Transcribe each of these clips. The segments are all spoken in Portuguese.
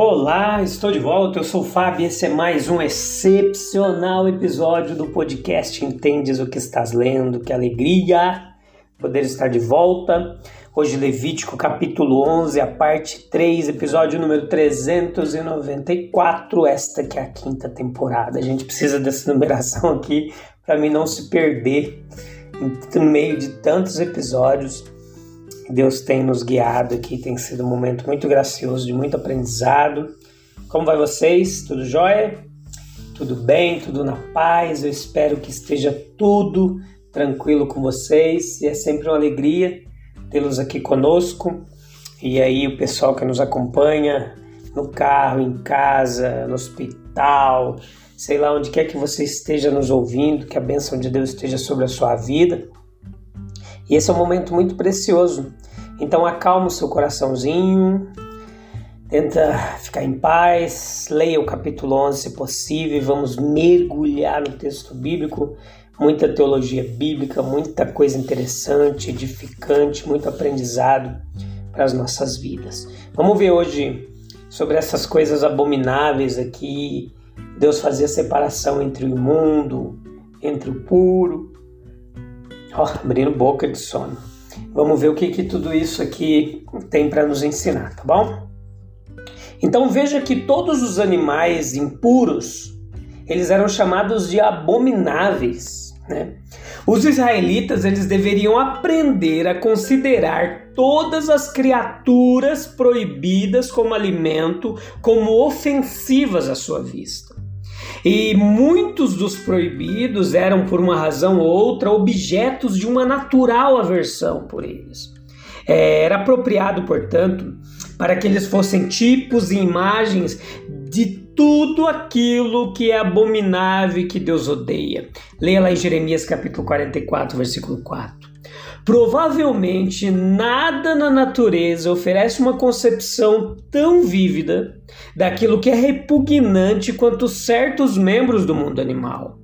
Olá, estou de volta. Eu sou o Fábio e esse é mais um excepcional episódio do podcast Entendes o que estás lendo. Que alegria poder estar de volta. Hoje, Levítico capítulo 11, a parte 3, episódio número 394. Esta que é a quinta temporada. A gente precisa dessa numeração aqui para mim não se perder no meio de tantos episódios. Deus tem nos guiado aqui, tem sido um momento muito gracioso, de muito aprendizado. Como vai vocês? Tudo jóia? Tudo bem? Tudo na paz? Eu espero que esteja tudo tranquilo com vocês e é sempre uma alegria tê-los aqui conosco. E aí, o pessoal que nos acompanha no carro, em casa, no hospital, sei lá onde quer que você esteja nos ouvindo, que a bênção de Deus esteja sobre a sua vida. E esse é um momento muito precioso. Então acalma o seu coraçãozinho, tenta ficar em paz, leia o capítulo 11 se possível, vamos mergulhar no texto bíblico, muita teologia bíblica, muita coisa interessante, edificante, muito aprendizado para as nossas vidas. Vamos ver hoje sobre essas coisas abomináveis aqui, Deus fazia separação entre o imundo, entre o puro, Ó, abrindo boca de sono. Vamos ver o que, que tudo isso aqui tem para nos ensinar, tá bom? Então veja que todos os animais impuros, eles eram chamados de abomináveis, né? Os israelitas, eles deveriam aprender a considerar todas as criaturas proibidas como alimento como ofensivas à sua vista. E muitos dos proibidos eram, por uma razão ou outra, objetos de uma natural aversão por eles. É, era apropriado, portanto, para que eles fossem tipos e imagens de tudo aquilo que é abominável e que Deus odeia. Leia lá em Jeremias capítulo 44, versículo 4. Provavelmente nada na natureza oferece uma concepção tão vívida daquilo que é repugnante quanto certos membros do mundo animal.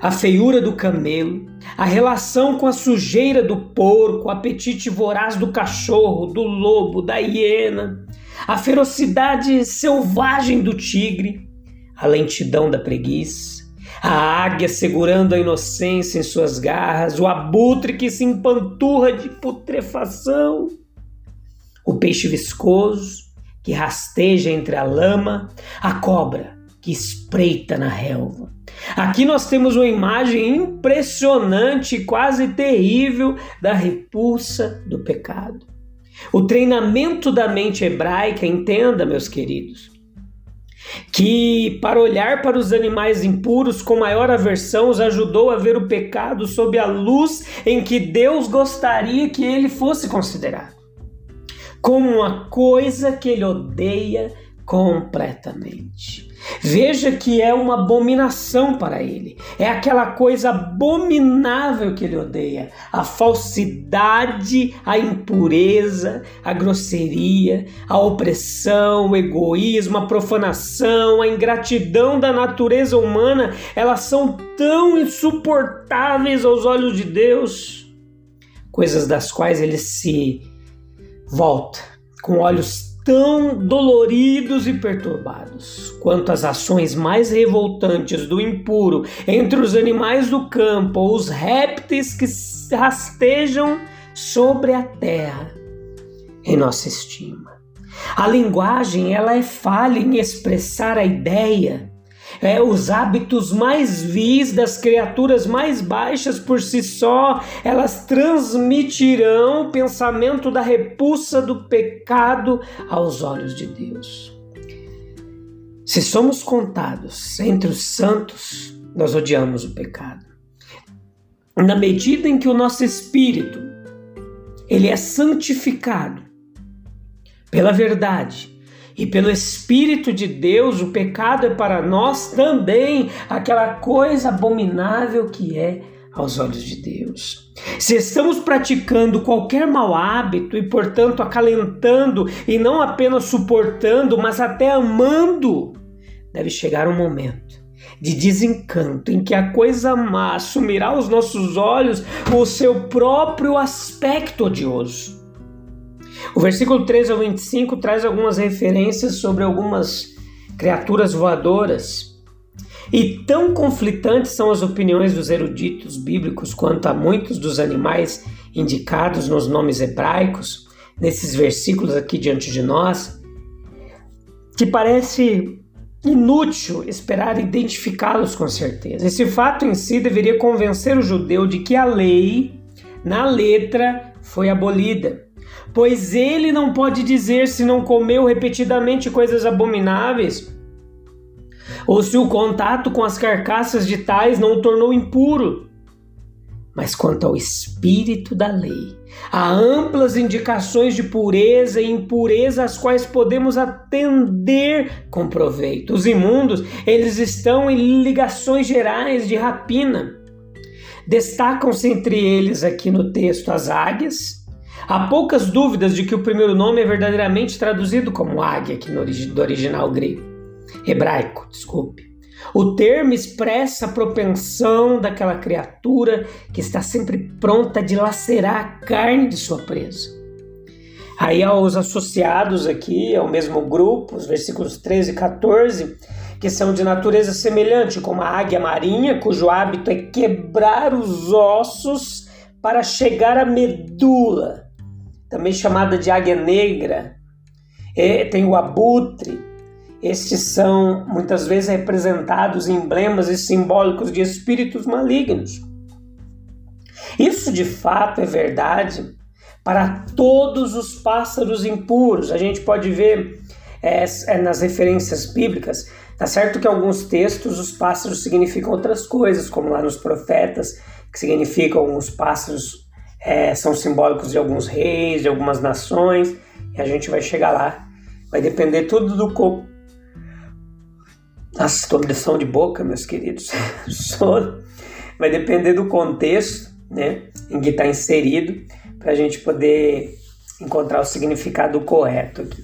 A feiura do camelo, a relação com a sujeira do porco, o apetite voraz do cachorro, do lobo, da hiena, a ferocidade selvagem do tigre, a lentidão da preguiça, a águia segurando a inocência em suas garras, o abutre que se empanturra de putrefação, o peixe viscoso que rasteja entre a lama, a cobra que espreita na relva. Aqui nós temos uma imagem impressionante, quase terrível, da repulsa do pecado. O treinamento da mente hebraica, entenda, meus queridos, que, para olhar para os animais impuros com maior aversão, os ajudou a ver o pecado sob a luz em que Deus gostaria que ele fosse considerado. Como uma coisa que ele odeia completamente. Veja que é uma abominação para ele. É aquela coisa abominável que ele odeia: a falsidade, a impureza, a grosseria, a opressão, o egoísmo, a profanação, a ingratidão da natureza humana. Elas são tão insuportáveis aos olhos de Deus, coisas das quais ele se volta com olhos tão doloridos e perturbados quanto as ações mais revoltantes do impuro entre os animais do campo ou os répteis que rastejam sobre a terra em nossa estima. A linguagem ela é falha em expressar a ideia é, os hábitos mais vis das criaturas mais baixas por si só, elas transmitirão o pensamento da repulsa do pecado aos olhos de Deus. Se somos contados entre os santos, nós odiamos o pecado. Na medida em que o nosso espírito ele é santificado pela verdade e pelo Espírito de Deus, o pecado é para nós também aquela coisa abominável que é aos olhos de Deus. Se estamos praticando qualquer mau hábito e, portanto, acalentando e não apenas suportando, mas até amando, deve chegar um momento de desencanto em que a coisa má assumirá aos nossos olhos o seu próprio aspecto odioso. O versículo 13 ao 25 traz algumas referências sobre algumas criaturas voadoras e tão conflitantes são as opiniões dos eruditos bíblicos quanto a muitos dos animais indicados nos nomes hebraicos, nesses versículos aqui diante de nós, que parece inútil esperar identificá-los com certeza. Esse fato em si deveria convencer o judeu de que a lei, na letra, foi abolida. Pois ele não pode dizer se não comeu repetidamente coisas abomináveis ou se o contato com as carcaças de tais não o tornou impuro. Mas quanto ao espírito da lei, há amplas indicações de pureza e impureza às quais podemos atender com proveito. Os imundos, eles estão em ligações gerais de rapina. Destacam-se entre eles aqui no texto as águias. Há poucas dúvidas de que o primeiro nome é verdadeiramente traduzido como águia aqui no original grego hebraico, desculpe. O termo expressa a propensão daquela criatura que está sempre pronta a dilacerar a carne de sua presa. Aí aos associados aqui ao mesmo grupo, os versículos 13 e 14, que são de natureza semelhante, como a águia marinha, cujo hábito é quebrar os ossos para chegar à medula, também chamada de águia negra. Tem o abutre, estes são muitas vezes representados em emblemas e simbólicos de espíritos malignos. Isso de fato é verdade para todos os pássaros impuros. A gente pode ver é, é, nas referências bíblicas, tá certo que alguns textos os pássaros significam outras coisas, como lá nos profetas, que significam os pássaros é, são simbólicos de alguns reis, de algumas nações, e a gente vai chegar lá. Vai depender tudo do, nossa, estou lição de boca, meus queridos. Vai depender do contexto né, em que está inserido para a gente poder encontrar o significado correto aqui.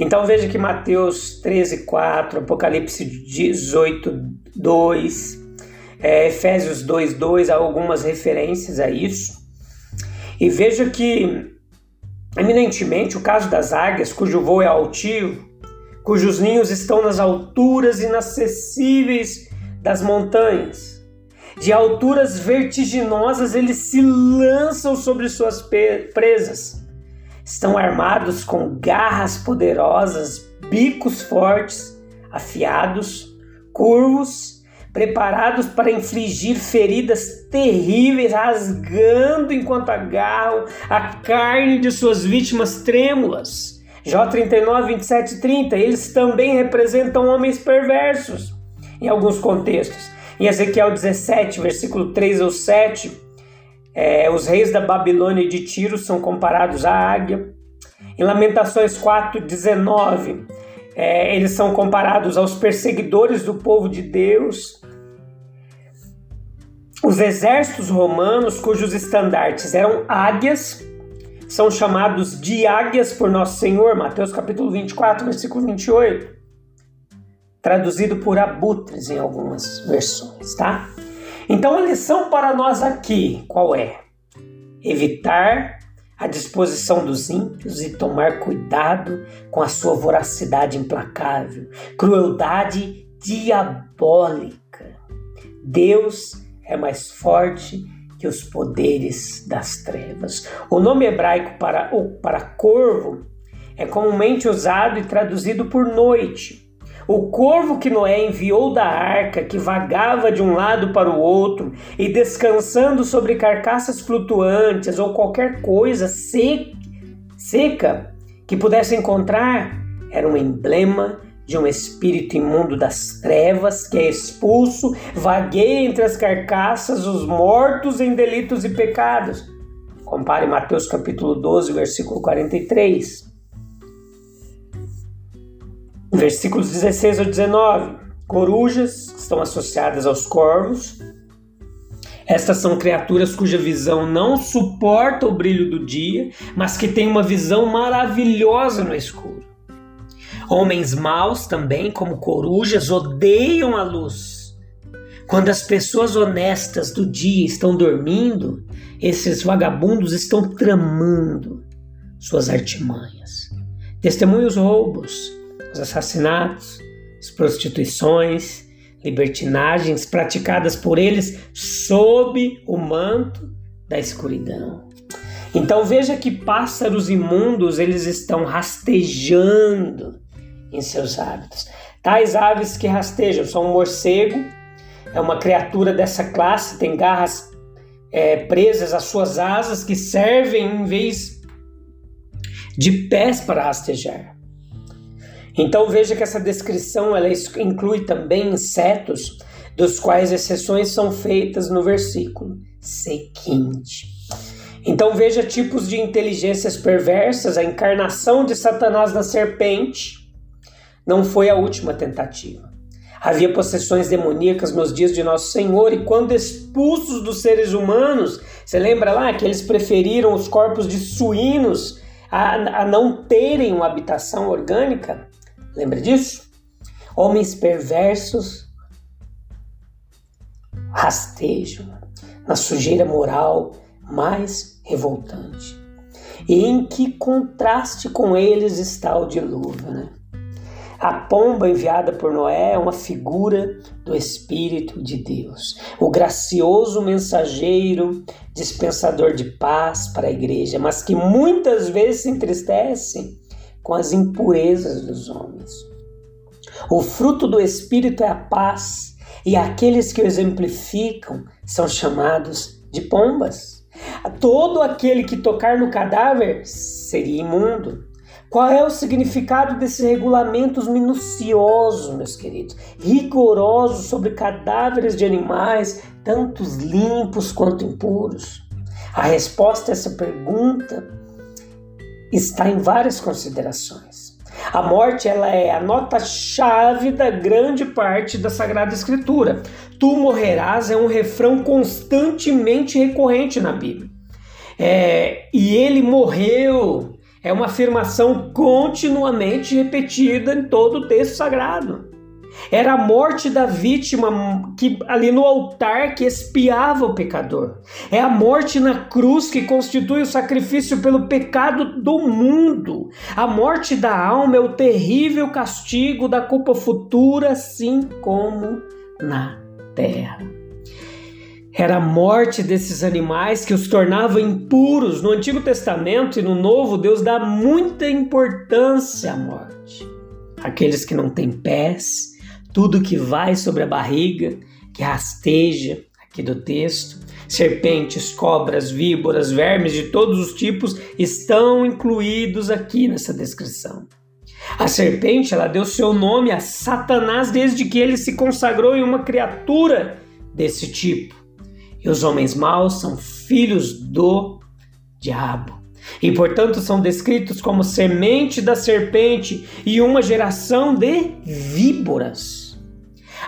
Então veja que Mateus 13, 4, Apocalipse 18, 2, é, Efésios 2, 2, há algumas referências a isso. E veja que, eminentemente, o caso das águias, cujo voo é altivo, cujos ninhos estão nas alturas inacessíveis das montanhas. De alturas vertiginosas eles se lançam sobre suas presas. Estão armados com garras poderosas, bicos fortes, afiados, curvos, preparados para infligir feridas terríveis, rasgando enquanto agarram a carne de suas vítimas trêmulas. Jó 39, 27 e 30, eles também representam homens perversos em alguns contextos. Em Ezequiel 17, versículo 3 ou 7, é, os reis da Babilônia e de Tiro são comparados à águia. Em Lamentações 4, 19, é, eles são comparados aos perseguidores do povo de Deus. Os exércitos romanos, cujos estandartes eram águias, são chamados de águias por nosso Senhor, Mateus capítulo 24, versículo 28. Traduzido por abutres em algumas versões, tá? Então a lição para nós aqui, qual é? Evitar a disposição dos ímpios e tomar cuidado com a sua voracidade implacável, crueldade diabólica. Deus é mais forte que os poderes das trevas. O nome hebraico para, para corvo é comumente usado e traduzido por noite. O corvo que Noé enviou da arca, que vagava de um lado para o outro e descansando sobre carcaças flutuantes ou qualquer coisa seca que pudesse encontrar, era um emblema de um espírito imundo das trevas que é expulso, vagueia entre as carcaças os mortos em delitos e pecados. Compare Mateus capítulo 12, versículo 43. Versículos 16 ao 19. Corujas estão associadas aos corvos. Estas são criaturas cuja visão não suporta o brilho do dia, mas que têm uma visão maravilhosa no escuro. Homens maus também, como corujas, odeiam a luz. Quando as pessoas honestas do dia estão dormindo, esses vagabundos estão tramando suas artimanhas. Testemunhos os roubos, os assassinatos, as prostituições, libertinagens praticadas por eles sob o manto da escuridão. Então veja que pássaros imundos eles estão rastejando em seus hábitos. Tais aves que rastejam são um morcego, é uma criatura dessa classe, tem garras é, presas às suas asas que servem em vez de pés para rastejar. Então veja que essa descrição ela inclui também insetos, dos quais exceções são feitas no versículo seguinte. Então veja tipos de inteligências perversas, a encarnação de Satanás na serpente não foi a última tentativa. Havia possessões demoníacas nos dias de Nosso Senhor, e quando expulsos dos seres humanos, você lembra lá que eles preferiram os corpos de suínos a, a não terem uma habitação orgânica? Lembra disso? Homens perversos rastejam na sujeira moral mais revoltante. E em que contraste com eles está o dilúvio, né? A pomba enviada por Noé é uma figura do Espírito de Deus, o gracioso mensageiro, dispensador de paz para a igreja, mas que muitas vezes se entristece com as impurezas dos homens. O fruto do Espírito é a paz, e aqueles que o exemplificam são chamados de pombas. Todo aquele que tocar no cadáver seria imundo. Qual é o significado desses regulamentos minuciosos, meus queridos? Rigorosos sobre cadáveres de animais, tantos limpos quanto impuros? A resposta a essa pergunta está em várias considerações. A morte ela é a nota-chave da grande parte da Sagrada Escritura. Tu morrerás é um refrão constantemente recorrente na Bíblia. É, e ele morreu é uma afirmação continuamente repetida em todo o texto sagrado. Era a morte da vítima que ali no altar que expiava o pecador. É a morte na cruz que constitui o sacrifício pelo pecado do mundo. A morte da alma é o terrível castigo da culpa futura, assim como na terra. Era a morte desses animais que os tornava impuros. No Antigo Testamento e no Novo, Deus dá muita importância à morte. Aqueles que não têm pés, tudo que vai sobre a barriga, que rasteja, aqui do texto, serpentes, cobras, víboras, vermes de todos os tipos estão incluídos aqui nessa descrição. A serpente, ela deu seu nome a Satanás desde que ele se consagrou em uma criatura desse tipo. E os homens maus são filhos do diabo e portanto são descritos como semente da serpente e uma geração de víboras.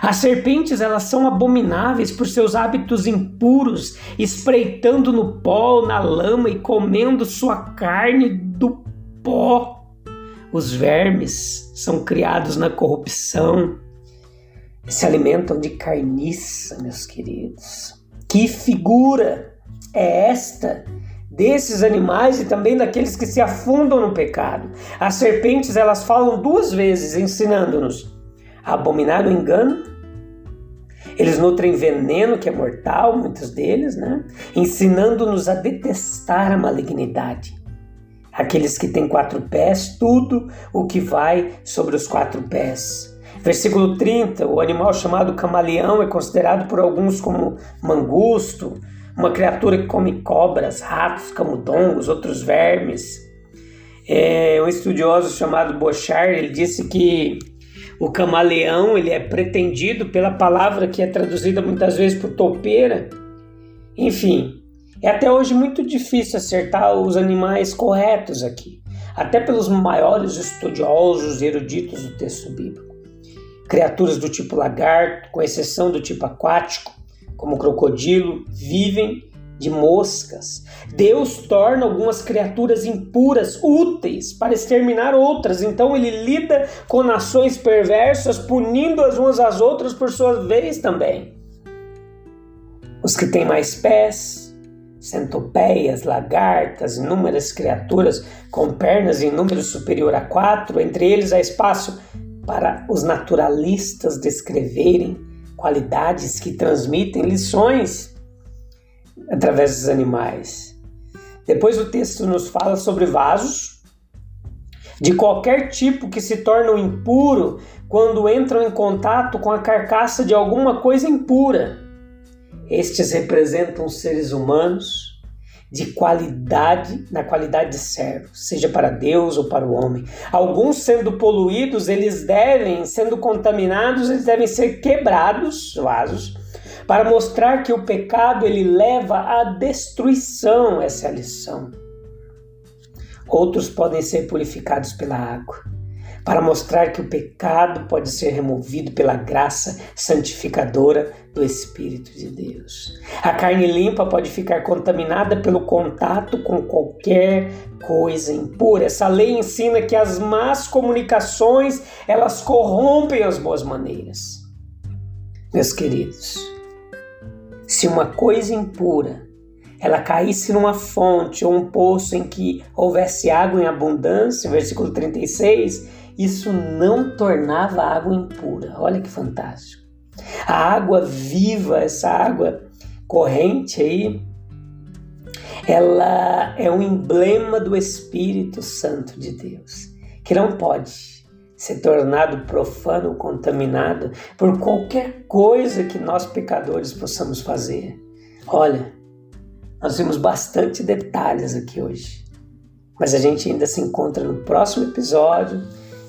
As serpentes elas são abomináveis por seus hábitos impuros, espreitando no pó, na lama e comendo sua carne do pó. Os vermes são criados na corrupção, se alimentam de carniça, meus queridos. Que figura é esta desses animais e também daqueles que se afundam no pecado? As serpentes elas falam duas vezes ensinando-nos abominar o engano. Eles nutrem veneno que é mortal, muitos deles, né? Ensinando-nos a detestar a malignidade. Aqueles que têm quatro pés, tudo o que vai sobre os quatro pés. Versículo 30: o animal chamado camaleão é considerado por alguns como mangusto, uma criatura que come cobras, ratos, camundongos, outros vermes. É, um estudioso chamado Bochard ele disse que o camaleão ele é pretendido pela palavra que é traduzida muitas vezes por topeira. Enfim, É até hoje muito difícil acertar os animais corretos aqui, até pelos maiores estudiosos e eruditos do texto bíblico. Criaturas do tipo lagarto, com exceção do tipo aquático, como crocodilo, vivem de moscas. Deus torna algumas criaturas impuras úteis para exterminar outras. Então ele lida com nações perversas, punindo as umas às outras por sua vez também. Os que têm mais pés, centopeias, lagartas, inúmeras criaturas com pernas em número superior a quatro, entre eles há espaço para os naturalistas descreverem qualidades que transmitem lições através dos animais. Depois o texto nos fala sobre vasos de qualquer tipo que se tornam impuro quando entram em contato com a carcaça de alguma coisa impura. Estes representam seres humanos de qualidade, na qualidade de servo, seja para Deus ou para o homem. Alguns sendo poluídos, eles devem, sendo contaminados, eles devem ser quebrados, vasos, para mostrar que o pecado ele leva à destruição, essa é a lição. Outros podem ser purificados pela água, para mostrar que o pecado pode ser removido pela graça santificadora do Espírito de Deus. A carne limpa pode ficar contaminada pelo contato com qualquer coisa impura. Essa lei ensina que as más comunicações, elas corrompem as boas maneiras. Meus queridos, se uma coisa impura ela caísse numa fonte ou um poço em que houvesse água em abundância, versículo 36, isso não tornava a água impura. Olha que fantástico. A água viva, essa água corrente aí, ela é um emblema do Espírito Santo de Deus, que não pode ser tornado profano, contaminado por qualquer coisa que nós pecadores possamos fazer. Olha, nós vimos bastante detalhes aqui hoje, mas a gente ainda se encontra no próximo episódio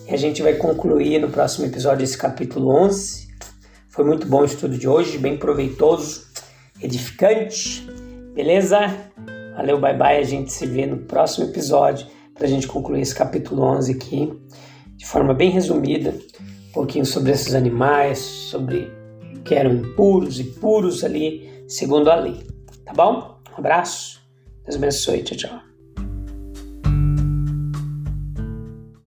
e a gente vai concluir no próximo episódio esse capítulo 11. Foi muito bom o estudo de hoje, bem proveitoso, edificante, beleza? Valeu, bye bye, a gente se vê no próximo episódio para a gente concluir esse capítulo 11 aqui de forma bem resumida, um pouquinho sobre esses animais, sobre que eram impuros e puros ali, segundo a lei. Tá bom? Um abraço, Deus abençoe, tchau, tchau.